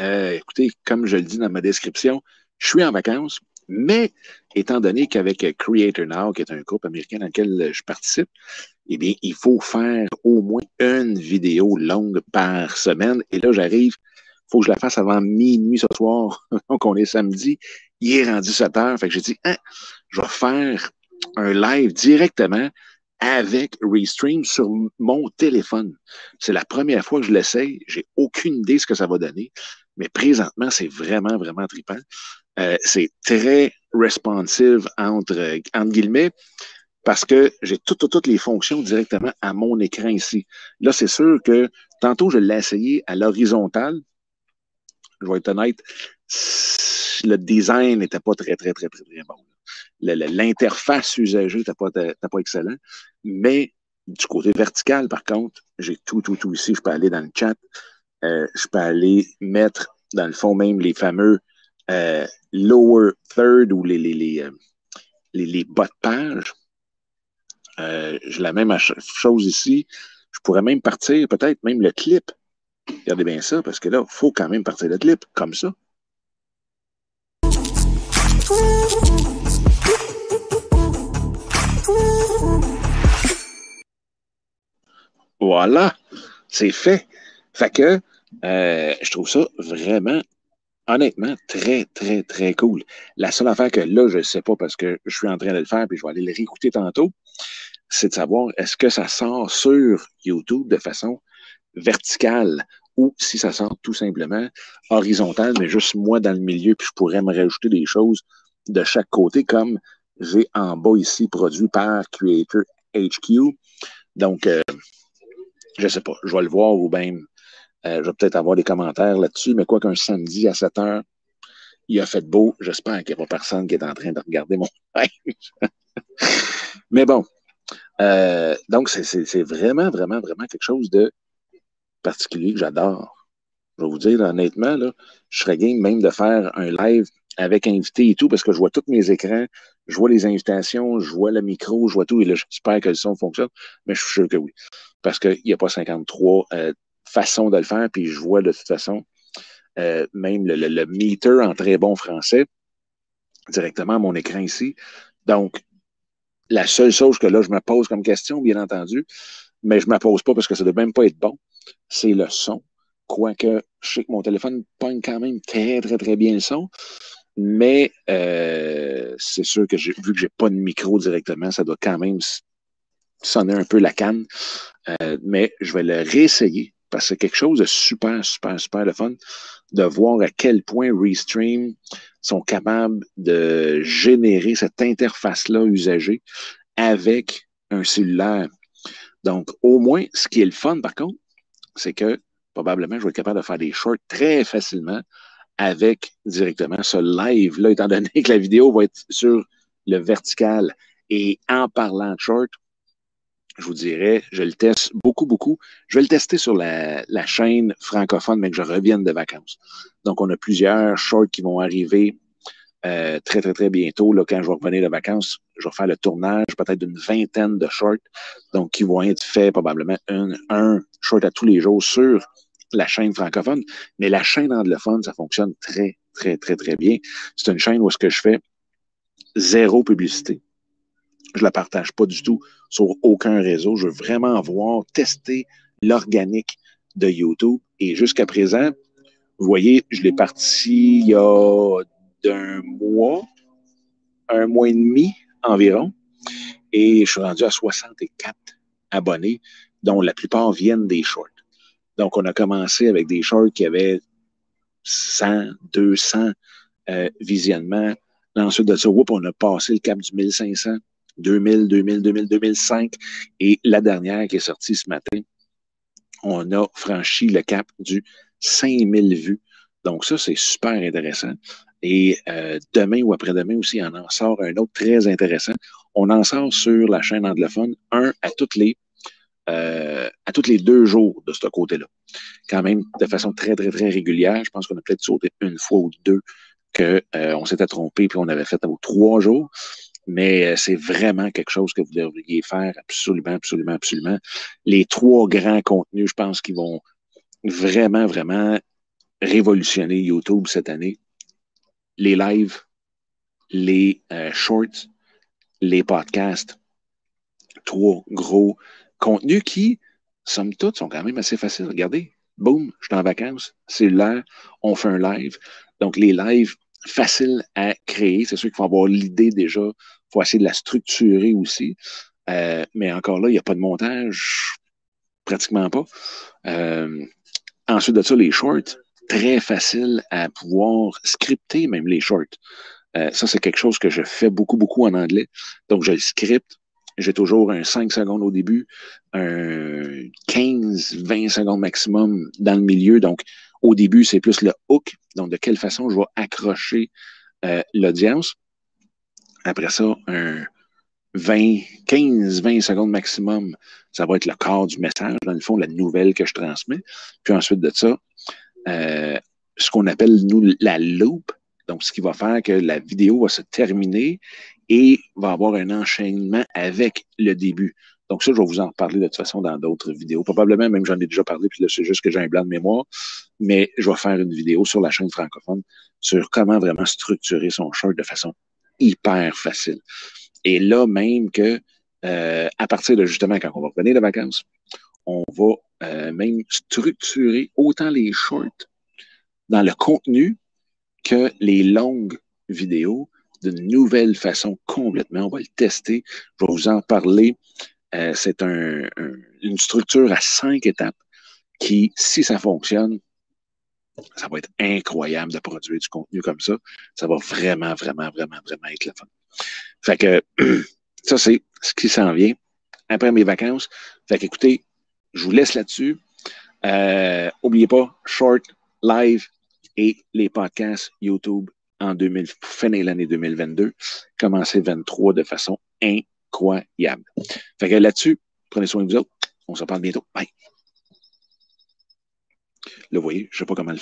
euh, écoutez, comme je le dis dans ma description, je suis en vacances, mais étant donné qu'avec Creator Now, qui est un groupe américain dans lequel je participe, eh bien, il faut faire au moins une vidéo longue par semaine. Et là, j'arrive, faut que je la fasse avant minuit ce soir. Donc, on est samedi. Il est rendu 7 heures. Fait que j'ai dit, hein, je vais faire un live directement avec Restream sur mon téléphone. C'est la première fois que je l'essaye. J'ai aucune idée ce que ça va donner. Mais présentement, c'est vraiment, vraiment trippant. Euh, c'est très responsive entre, entre guillemets parce que j'ai toutes, toutes les fonctions directement à mon écran ici. Là, c'est sûr que tantôt, je l'ai essayé à l'horizontale. Je vais être honnête, le design n'était pas très, très, très, très, très bon. L'interface usagée n'était pas, pas excellent. Mais du côté vertical, par contre, j'ai tout, tout, tout ici. Je peux aller dans le chat. Euh, je peux aller mettre, dans le fond, même les fameux euh, lower third ou les, les, euh, les, les bas de page. Euh, j'ai la même chose ici. Je pourrais même partir peut-être même le clip. Regardez bien ça, parce que là, il faut quand même partir le clip comme ça. Voilà, c'est fait. Fait que euh, je trouve ça vraiment, honnêtement, très, très, très cool. La seule affaire que là, je ne sais pas parce que je suis en train de le faire, puis je vais aller le réécouter tantôt, c'est de savoir est-ce que ça sort sur YouTube de façon verticale ou si ça sort tout simplement horizontale, mais juste moi dans le milieu, puis je pourrais me rajouter des choses de chaque côté, comme j'ai en bas ici produit par Creator HQ. Donc, euh, je sais pas, je vais le voir ou bien euh, je vais peut-être avoir des commentaires là-dessus, mais quoi qu'un samedi à 7 heures, il a fait beau. J'espère qu'il n'y a pas personne qui est en train de regarder mon live. mais bon, euh, donc, c'est vraiment, vraiment, vraiment quelque chose de particulier que j'adore. Je vais vous dire honnêtement, là, je serais game même de faire un live avec invité et tout, parce que je vois tous mes écrans, je vois les invitations, je vois le micro, je vois tout, et là, j'espère que le son fonctionne, mais je suis sûr que oui. Parce qu'il n'y a pas 53 euh, façons de le faire, puis je vois de toute façon euh, même le, le, meter en très bon français directement à mon écran ici. Donc, la seule chose que là, je me pose comme question, bien entendu, mais je ne me pose pas parce que ça ne doit même pas être bon, c'est le son. Quoique, je sais que mon téléphone pogne quand même très, très, très bien le son. Mais euh, c'est sûr que vu que j'ai pas de micro directement, ça doit quand même sonner un peu la canne. Euh, mais je vais le réessayer parce que c'est quelque chose de super, super, super le fun de voir à quel point Restream sont capables de générer cette interface-là usagée avec un cellulaire. Donc, au moins, ce qui est le fun, par contre, c'est que probablement, je vais être capable de faire des shorts très facilement avec directement ce live-là, étant donné que la vidéo va être sur le vertical. Et en parlant de short, je vous dirais, je le teste beaucoup, beaucoup. Je vais le tester sur la, chaîne francophone, mais que je revienne de vacances. Donc, on a plusieurs shorts qui vont arriver euh, très, très, très bientôt. Là, quand je vais revenir de vacances, je vais faire le tournage peut-être d'une vingtaine de shorts, donc qui vont être faits probablement un, un short à tous les jours sur la chaîne francophone. Mais la chaîne anglophone, ça fonctionne très, très, très, très bien. C'est une chaîne où ce que je fais zéro publicité. Je la partage pas du tout sur aucun réseau. Je veux vraiment voir, tester l'organique de YouTube. Et jusqu'à présent, vous voyez, je l'ai parti il y a d'un mois, un mois et demi environ. Et je suis rendu à 64 abonnés, dont la plupart viennent des shorts. Donc, on a commencé avec des shorts qui avaient 100, 200 euh, visionnements. Ensuite de ça, on a passé le cap du 1500 2000, 2000, 2000, 2005. Et la dernière qui est sortie ce matin, on a franchi le cap du 5000 vues. Donc ça, c'est super intéressant. Et euh, demain ou après-demain aussi, on en sort un autre très intéressant. On en sort sur la chaîne anglophone, un à toutes les euh, à tous les deux jours de ce côté-là. Quand même, de façon très, très, très régulière. Je pense qu'on a peut-être sauté une fois ou deux qu'on euh, s'était trompé puis on avait fait aux trois jours mais euh, c'est vraiment quelque chose que vous devriez faire absolument, absolument, absolument. Les trois grands contenus, je pense qu'ils vont vraiment, vraiment révolutionner YouTube cette année. Les lives, les shorts, les podcasts. Trois gros contenus qui, somme toute, sont quand même assez faciles. Regardez, boum, je suis en vacances, là, on fait un live. Donc, les lives faciles à créer. C'est sûr qu'il faut avoir l'idée déjà. Il faut essayer de la structurer aussi. Euh, mais encore là, il n'y a pas de montage, pratiquement pas. Euh, ensuite de ça, les shorts, très facile à pouvoir scripter même les shorts. Euh, ça, c'est quelque chose que je fais beaucoup, beaucoup en anglais. Donc, je le scripte. J'ai toujours un 5 secondes au début, un 15, 20 secondes maximum dans le milieu. Donc, au début, c'est plus le hook. Donc, de quelle façon je vais accrocher euh, l'audience. Après ça, un 20, 15, 20 secondes maximum, ça va être le corps du message, dans le fond, la nouvelle que je transmets. Puis ensuite de ça, euh, ce qu'on appelle, nous, la loop. Donc, ce qui va faire que la vidéo va se terminer et va avoir un enchaînement avec le début. Donc, ça, je vais vous en reparler de toute façon dans d'autres vidéos. Probablement, même j'en ai déjà parlé, puis là, c'est juste que j'ai un blanc de mémoire. Mais je vais faire une vidéo sur la chaîne francophone sur comment vraiment structurer son short de façon hyper facile. Et là, même que, euh, à partir de justement quand on va revenir de vacances, on va euh, même structurer autant les shorts dans le contenu que les longues vidéos d'une nouvelle façon complètement. On va le tester. Je vais vous en parler. Euh, c'est un, une structure à cinq étapes qui, si ça fonctionne, ça va être incroyable de produire du contenu comme ça. Ça va vraiment, vraiment, vraiment, vraiment être le fun. Fait que ça, c'est ce qui s'en vient après mes vacances. Fait qu'écoutez, je vous laisse là-dessus. Euh, oubliez pas, short, live et les podcasts YouTube en 2000, fin de l'année 2022, commencer 23 de façon incroyable. Fait que là-dessus, prenez soin de vous autres. On se parle bientôt. Bye. Le voyez, je sais pas comment le